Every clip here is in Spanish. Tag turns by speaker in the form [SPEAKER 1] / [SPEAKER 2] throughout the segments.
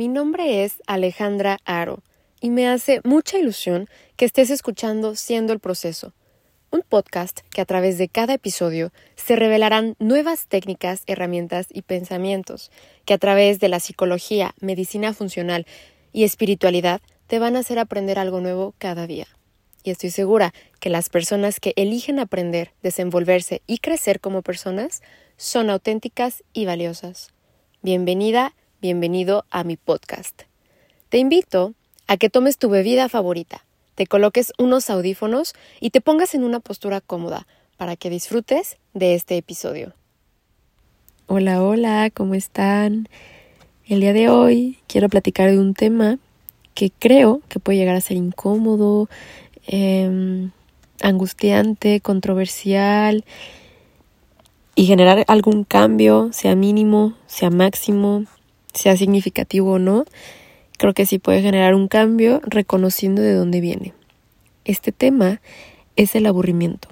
[SPEAKER 1] Mi nombre es Alejandra Aro y me hace mucha ilusión que estés escuchando Siendo el Proceso, un podcast que a través de cada episodio se revelarán nuevas técnicas, herramientas y pensamientos que a través de la psicología, medicina funcional y espiritualidad te van a hacer aprender algo nuevo cada día. Y estoy segura que las personas que eligen aprender, desenvolverse y crecer como personas son auténticas y valiosas. Bienvenida, bienvenido a mi podcast. Te invito a que tomes tu bebida favorita, te coloques unos audífonos y te pongas en una postura cómoda para que disfrutes de este episodio. Hola, hola, ¿cómo están? El día de hoy quiero platicar de un tema que creo que puede llegar a ser incómodo, em, angustiante, controversial y generar algún cambio, sea mínimo, sea máximo, sea significativo o no, creo que sí puede generar un cambio reconociendo de dónde viene. Este tema es el aburrimiento.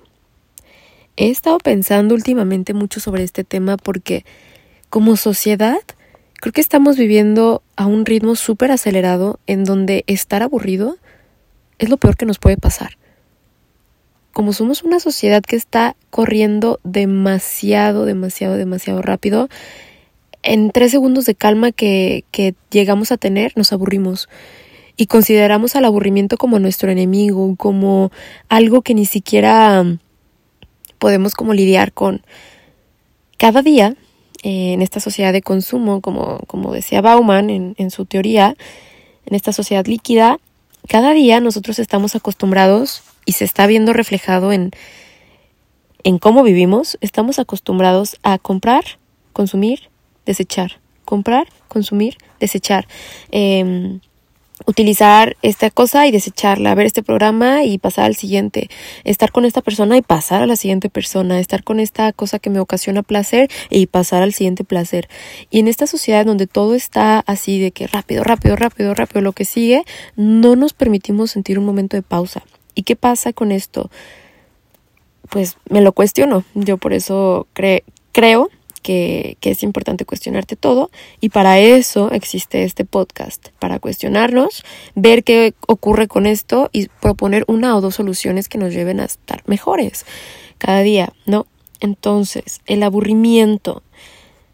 [SPEAKER 1] He estado pensando últimamente mucho sobre este tema porque como sociedad creo que estamos viviendo a un ritmo súper acelerado en donde estar aburrido es lo peor que nos puede pasar. Como somos una sociedad que está corriendo demasiado, demasiado, demasiado rápido, en tres segundos de calma que, llegamos a tener nos aburrimos y consideramos al aburrimiento como nuestro enemigo, como algo que ni siquiera podemos como lidiar con. Cada día eh, en esta sociedad de consumo, como, como decía Bauman en, en su teoría, en esta sociedad líquida, cada día nosotros estamos acostumbrados y se está viendo reflejado en, en cómo vivimos, estamos acostumbrados a comprar, consumir, desechar, comprar, consumir, desechar. Eh, utilizar esta cosa y desecharla, ver este programa y pasar al siguiente, estar con esta persona y pasar a la siguiente persona, estar con esta cosa que me ocasiona placer y pasar al siguiente placer. Y en esta sociedad donde todo está así de que rápido, rápido, rápido, rápido, lo que sigue, no nos permitimos sentir un momento de pausa. ¿Y qué pasa con esto? Pues me lo cuestiono. Yo por eso creo que, es importante cuestionarte todo y para eso existe este podcast, para cuestionarnos, ver qué ocurre con esto y proponer una o dos soluciones que nos lleven a estar mejores cada día, ¿no? Entonces, el aburrimiento,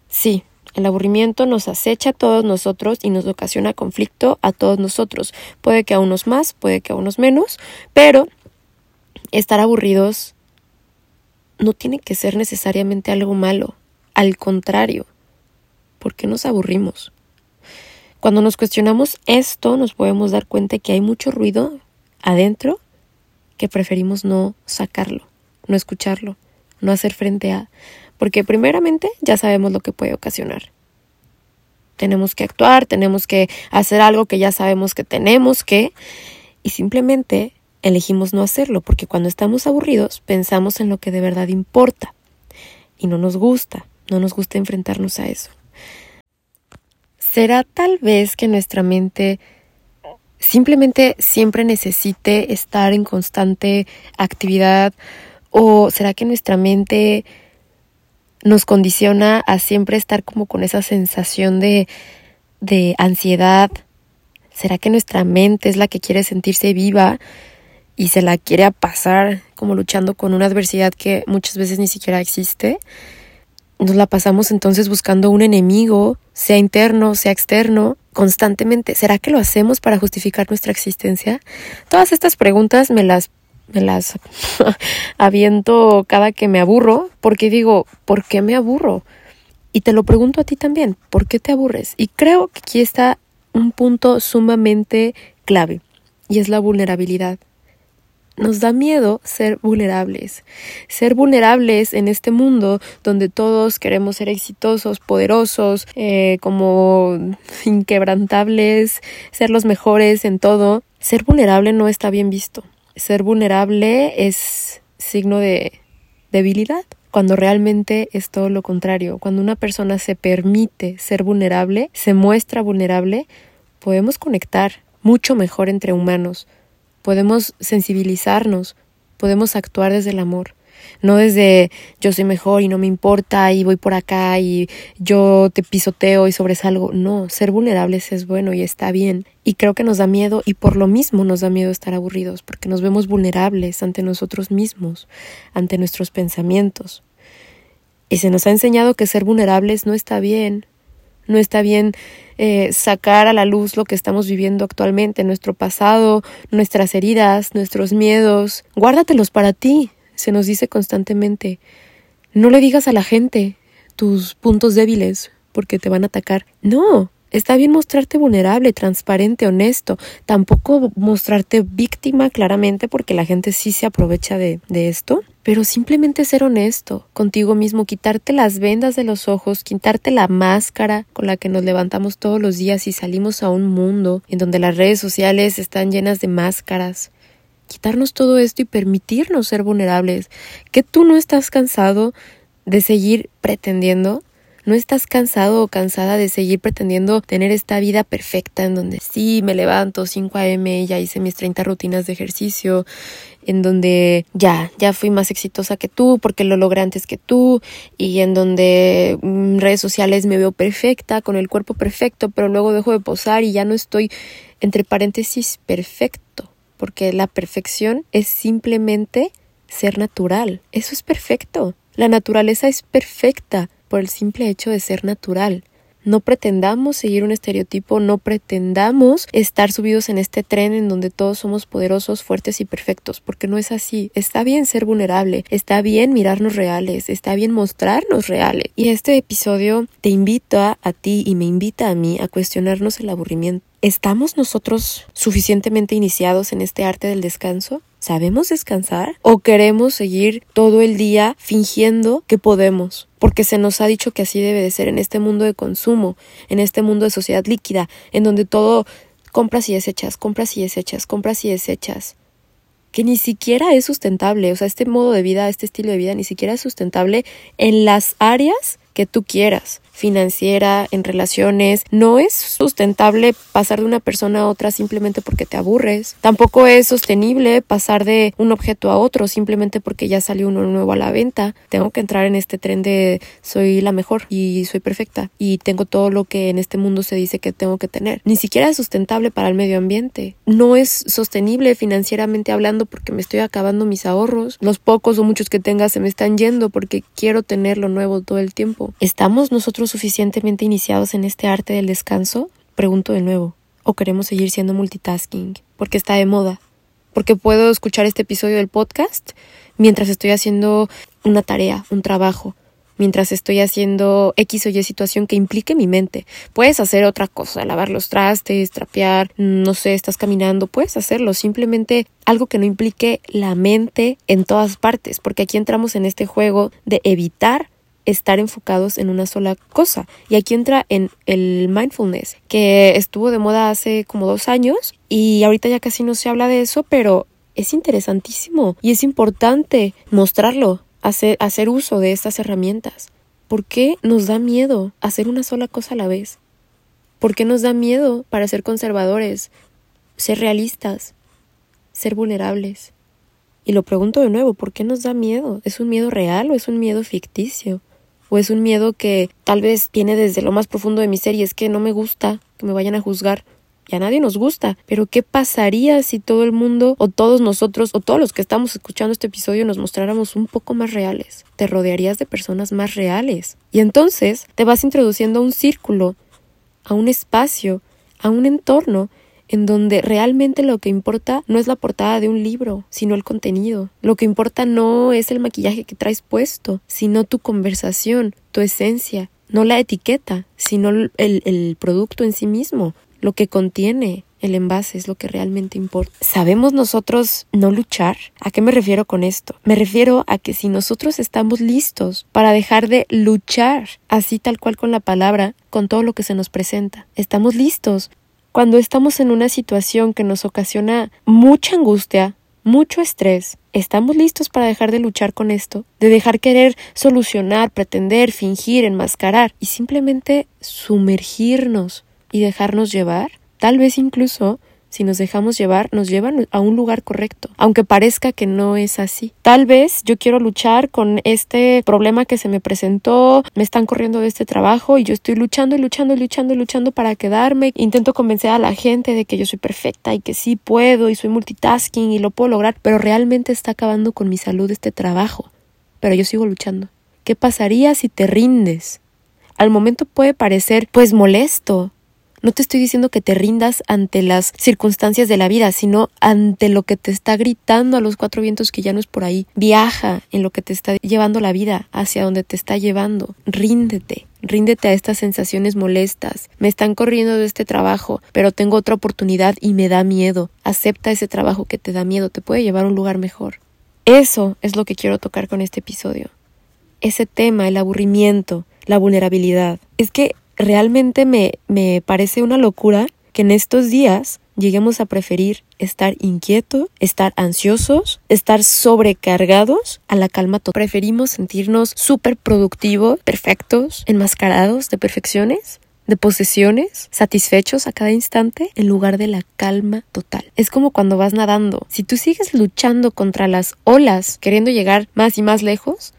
[SPEAKER 1] sí, el aburrimiento nos acecha a todos nosotros y nos ocasiona conflicto a todos nosotros. Puede que a unos más, puede que a unos menos, pero estar aburridos no tiene que ser necesariamente algo malo. Al contrario, ¿por qué nos aburrimos? Cuando nos cuestionamos esto, nos podemos dar cuenta que hay mucho ruido adentro que preferimos no sacarlo, no escucharlo, no hacer frente a, porque primeramente ya sabemos lo que puede ocasionar. Tenemos que actuar, tenemos que hacer algo que ya sabemos que tenemos que, y simplemente elegimos no hacerlo, porque cuando estamos aburridos pensamos en lo que de verdad importa y no nos gusta, no nos gusta enfrentarnos a eso. ¿Será tal vez que nuestra mente simplemente siempre necesite estar en constante actividad o será que nuestra mente nos condiciona a siempre estar como con esa sensación de, de ansiedad? ¿Será que nuestra mente es la que quiere sentirse viva y se la quiere pasar como luchando con una adversidad que muchas veces ni siquiera existe? Nos la pasamos entonces buscando un enemigo, sea interno, sea externo, constantemente. ¿Será que lo hacemos para justificar nuestra existencia? Todas estas preguntas me las me las aviento cada que me aburro, porque digo, ¿por qué me aburro? Y te lo pregunto a ti también, ¿por qué te aburres? Y creo que aquí está un punto sumamente clave, y es la vulnerabilidad nos da miedo ser vulnerables. Ser vulnerables en este mundo donde todos queremos ser exitosos, poderosos, eh, como inquebrantables, ser los mejores en todo. Ser vulnerable no está bien visto. Ser vulnerable es signo de debilidad, cuando realmente es todo lo contrario. Cuando una persona se permite ser vulnerable, se muestra vulnerable, podemos conectar mucho mejor entre humanos podemos sensibilizarnos, podemos actuar desde el amor. no desde yo soy mejor y no me importa y voy por acá y yo te pisoteo y sobresalgo. No, ser vulnerables es bueno y está bien. Y creo que nos da miedo y por lo mismo nos da miedo estar aburridos, porque nos vemos vulnerables ante nosotros mismos, ante nuestros pensamientos. Y se nos ha enseñado que ser vulnerables no está bien, no está bien eh, sacar a la luz lo que estamos viviendo actualmente, nuestro pasado, nuestras heridas, nuestros miedos. Guárdatelos para ti, se nos dice constantemente. No le digas a la gente tus puntos débiles porque te van a atacar. No, Está bien mostrarte vulnerable, transparente, honesto. Tampoco mostrarte víctima claramente porque la gente sí se aprovecha de, de, esto. Pero simplemente ser honesto contigo mismo, quitarte las vendas de los ojos, quitarte la máscara con la que nos levantamos todos los días y salimos a un mundo en donde las redes sociales están llenas de máscaras. Quitarnos todo esto y permitirnos ser vulnerables. Que tú no estás cansado de seguir pretendiendo ¿No estás cansado o cansada de seguir pretendiendo tener esta vida perfecta en donde sí, me levanto 5 a.m., ya hice mis 30 rutinas de ejercicio, en donde ya, ya fui más exitosa que tú porque lo logré antes que tú y en donde en mm, redes sociales me veo perfecta, con el cuerpo perfecto, pero luego dejo de posar y ya no estoy, entre paréntesis, perfecto, porque la perfección es simplemente ser natural. Eso es perfecto. La naturaleza es perfecta por el simple hecho de ser natural. No pretendamos seguir un estereotipo, no pretendamos estar subidos en este tren en donde todos somos poderosos, fuertes y perfectos, porque no es así. Está bien ser vulnerable, está bien mirarnos reales, está bien mostrarnos reales. Y este episodio te invita a ti y me invita a mí a cuestionarnos el aburrimiento. ¿Estamos nosotros suficientemente iniciados en este arte del descanso? ¿Sabemos descansar? ¿O queremos seguir todo el día fingiendo que podemos? Porque se nos ha dicho que así debe de ser en este mundo de consumo, en este mundo de sociedad líquida, en donde todo compras y desechas, compras y desechas, compras y desechas que ni siquiera es sustentable, o sea, este modo de vida, este estilo de vida ni siquiera es sustentable en las áreas que tú quieras financiera, en relaciones. No es sustentable pasar de una persona a otra simplemente porque te aburres. Tampoco es sostenible pasar de un objeto a otro simplemente porque ya salió uno nuevo a la venta. Tengo que entrar en este tren de soy la mejor y soy perfecta y tengo todo lo que en este mundo se dice que tengo que tener. Ni siquiera es sustentable para el medio ambiente. No es sostenible financieramente hablando porque me estoy acabando mis ahorros. Los pocos o muchos que tenga se me están yendo porque quiero tener lo nuevo todo el tiempo. ¿Estamos nosotros suficientemente iniciados en este arte del descanso? Pregunto de nuevo. ¿O queremos seguir siendo multitasking? Porque está de moda. Porque puedo escuchar este episodio del podcast mientras estoy haciendo una tarea, un trabajo, mientras estoy haciendo X o Y situación que implique mi mente. Puedes hacer otra cosa, lavar los trastes, trapear, no sé, estás caminando, puedes hacerlo, simplemente algo que no implique la mente en todas partes, porque aquí entramos en este juego de evitar estar enfocados en una sola cosa. Y aquí entra en el mindfulness, que estuvo de moda hace como dos años y ahorita ya casi no se habla de eso, pero es interesantísimo y es importante mostrarlo, hacer, hacer uso de estas herramientas. ¿Por qué nos da miedo hacer una sola cosa a la vez? ¿Por qué nos da miedo para ser conservadores, ser realistas, ser vulnerables? Y lo pregunto de nuevo, ¿por qué nos da miedo? ¿Es un miedo real o es un miedo ficticio? O es un miedo que tal vez viene desde lo más profundo de mi ser y es que no me gusta que me vayan a juzgar. Y a nadie nos gusta. Pero ¿qué pasaría si todo el mundo o todos nosotros o todos los que estamos escuchando este episodio nos mostráramos un poco más reales? Te rodearías de personas más reales. Y entonces te vas introduciendo a un círculo, a un espacio, a un entorno en donde realmente lo que importa no es la portada de un libro, sino el contenido. Lo que importa no es el maquillaje que traes puesto, sino tu conversación, tu esencia, no la etiqueta, sino el, el producto en sí mismo, lo que contiene, el envase es lo que realmente importa. ¿Sabemos nosotros no luchar? ¿A qué me refiero con esto? Me refiero a que si nosotros estamos listos para dejar de luchar, así tal cual con la palabra, con todo lo que se nos presenta, estamos listos cuando estamos en una situación que nos ocasiona mucha angustia, mucho estrés, ¿estamos listos para dejar de luchar con esto? De dejar querer solucionar, pretender, fingir, enmascarar y simplemente sumergirnos y dejarnos llevar? Tal vez incluso si nos dejamos llevar, nos llevan a un lugar correcto, aunque parezca que no es así. Tal vez yo quiero luchar con este problema que se me presentó, me están corriendo de este trabajo y yo estoy luchando y luchando y luchando y luchando para quedarme. Intento convencer a la gente de que yo soy perfecta y que sí puedo y soy multitasking y lo puedo lograr, pero realmente está acabando con mi salud este trabajo. Pero yo sigo luchando. ¿Qué pasaría si te rindes? Al momento puede parecer pues molesto, no te estoy diciendo que te rindas ante las circunstancias de la vida, sino ante lo que te está gritando a los cuatro vientos que ya no es por ahí. Viaja en lo que te está llevando la vida, hacia donde te está llevando. Ríndete. Ríndete a estas sensaciones molestas. Me están corriendo de este trabajo, pero tengo otra oportunidad y me da miedo. Acepta ese trabajo que te da miedo, te puede llevar a un lugar mejor. Eso es lo que quiero tocar con este episodio. Ese tema, el aburrimiento, la vulnerabilidad. Es que realmente me, me parece una locura que en estos días lleguemos a preferir estar inquieto, estar ansiosos, estar sobrecargados a la calma total. Preferimos sentirnos súper productivos, perfectos, enmascarados de perfecciones, de posesiones, satisfechos a cada instante, en lugar de la calma total. Es como cuando vas nadando. Si tú sigues luchando contra las olas, queriendo llegar más y más lejos,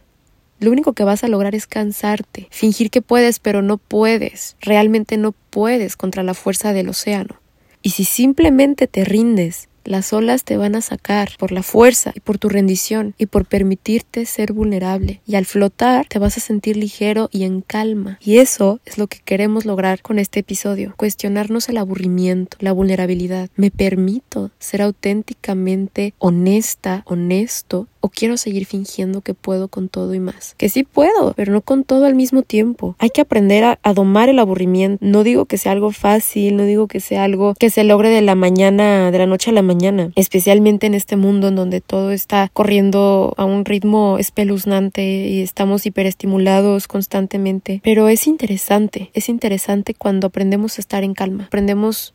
[SPEAKER 1] lo único que vas a lograr es cansarte, fingir que puedes, pero no puedes, realmente no puedes contra la fuerza del océano. Y si simplemente te rindes las olas te van a sacar por la fuerza y por tu rendición y por permitirte ser vulnerable. Y al flotar te vas a sentir ligero y en calma. Y eso es lo que queremos lograr con este episodio. Cuestionarnos el aburrimiento, la vulnerabilidad. ¿Me permito ser auténticamente honesta, honesto? ¿O quiero seguir fingiendo que puedo con todo y más? Que sí puedo, pero no con todo al mismo tiempo. Hay que aprender a, domar el aburrimiento. No digo que sea algo fácil, no digo que sea algo que se logre de la mañana, de la noche a la mañana especialmente en este mundo en donde todo está corriendo a un ritmo espeluznante y estamos hiperestimulados constantemente. Pero es interesante, es interesante cuando aprendemos a estar en calma, aprendemos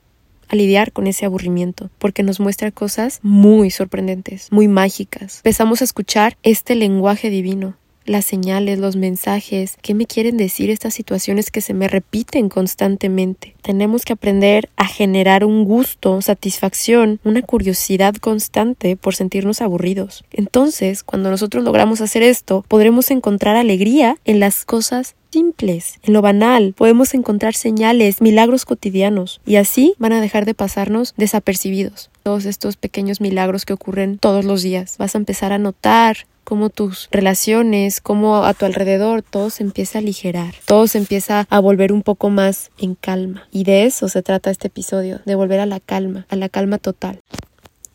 [SPEAKER 1] a lidiar con ese aburrimiento, porque nos muestra cosas muy sorprendentes, muy mágicas. Empezamos a escuchar este lenguaje divino, las señales, los mensajes, qué me quieren decir estas situaciones que se me repiten constantemente. Tenemos que aprender a generar un gusto, satisfacción, una curiosidad constante por sentirnos aburridos. Entonces, cuando nosotros logramos hacer esto, podremos encontrar alegría en las cosas simples, en lo banal, podemos encontrar señales, milagros cotidianos, y así van a dejar de pasarnos desapercibidos. Todos estos pequeños milagros que ocurren todos los días. Vas a empezar a notar cómo tus relaciones, cómo a tu alrededor todo se empieza a aligerar, todo se empieza a volver un poco más en calma. Y de eso se trata este episodio, de volver a la calma, a la calma total.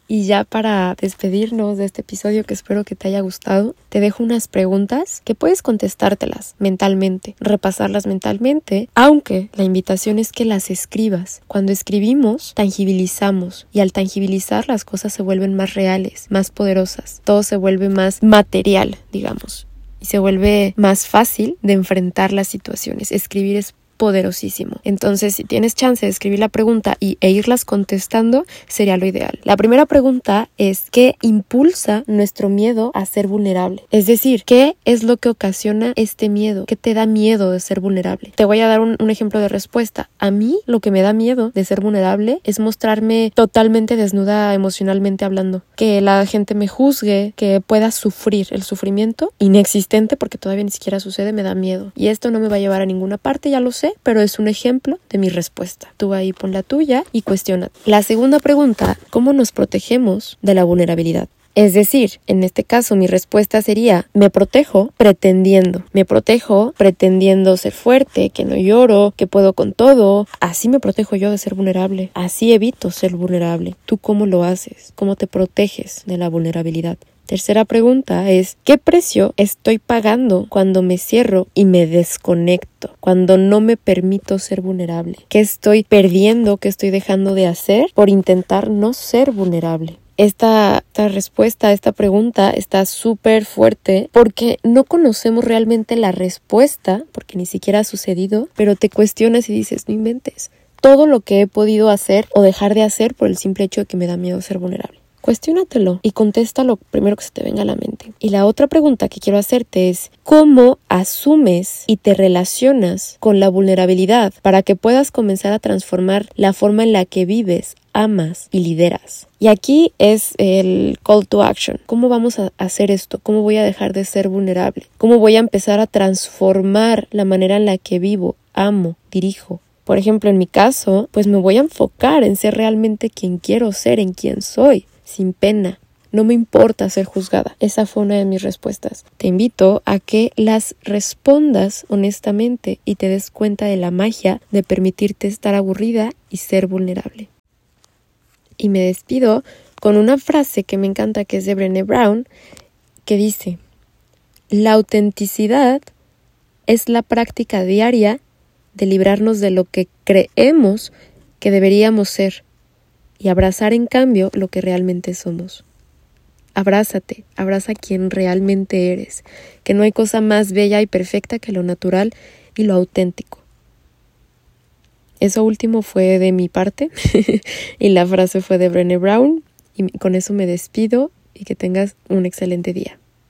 [SPEAKER 1] Y ya para despedirnos de este episodio que espero que te haya gustado, te dejo unas preguntas que puedes contestártelas mentalmente, repasarlas mentalmente, aunque la invitación es que las escribas. Cuando escribimos, tangibilizamos y al tangibilizar las cosas se vuelven más reales, más poderosas, todo se vuelve más material, digamos y se vuelve más fácil de enfrentar las situaciones. Escribir es poderosísimo. Entonces, si tienes chance de escribir la pregunta y, e irlas contestando, sería lo ideal. La primera pregunta es ¿qué impulsa nuestro miedo a ser vulnerable? Es decir, ¿qué es lo que ocasiona este miedo? ¿Qué te da miedo de ser vulnerable? Te voy a dar un, ejemplo de respuesta. A mí lo que me da miedo de ser vulnerable es mostrarme totalmente desnuda emocionalmente hablando. Que la gente me juzgue, que pueda sufrir el sufrimiento inexistente porque todavía ni siquiera sucede, me da miedo. Y esto no me va a llevar a ninguna parte, ya lo pero es un ejemplo de mi respuesta. Tú ahí pon la tuya y cuestiona. La segunda pregunta, ¿cómo nos protegemos de la vulnerabilidad? Es decir, en este caso mi respuesta sería, me protejo pretendiendo, me protejo pretendiendo ser fuerte, que no lloro, que puedo con todo, así me protejo yo de ser vulnerable, así evito ser vulnerable. ¿Tú cómo lo haces? ¿Cómo te proteges de la vulnerabilidad? Tercera pregunta es, ¿qué precio estoy pagando cuando me cierro y me desconecto? Cuando no me permito ser vulnerable. ¿Qué estoy perdiendo, qué estoy dejando de hacer por intentar no ser vulnerable? Esta, esta, respuesta a esta pregunta está súper fuerte porque no conocemos realmente la respuesta, porque ni siquiera ha sucedido, pero te cuestionas y dices, no inventes todo lo que he podido hacer o dejar de hacer por el simple hecho de que me da miedo ser vulnerable. Cuestiónatelo y contesta lo primero que se te venga a la mente. Y la otra pregunta que quiero hacerte es, ¿cómo asumes y te relacionas con la vulnerabilidad para que puedas comenzar a transformar la forma en la que vives, amas y lideras? Y aquí es el call to action. ¿Cómo vamos a hacer esto? ¿Cómo voy a dejar de ser vulnerable? ¿Cómo voy a empezar a transformar la manera en la que vivo, amo, dirijo? Por ejemplo, en mi caso, pues me voy a enfocar en ser realmente quien quiero ser, en quien soy, sin pena. No me importa ser juzgada. Esa fue una de mis respuestas. Te invito a que las respondas honestamente y te des cuenta de la magia de permitirte estar aburrida y ser vulnerable. Y me despido con una frase que me encanta que es de Brené Brown, que dice, la autenticidad es la práctica diaria de librarnos de lo que creemos que deberíamos ser y abrazar en cambio lo que realmente somos. Abrázate, abraza quien realmente eres, que no hay cosa más bella y perfecta que lo natural y lo auténtico. Eso último fue de mi parte y la frase fue de Brené Brown y con eso me despido y que tengas un excelente día.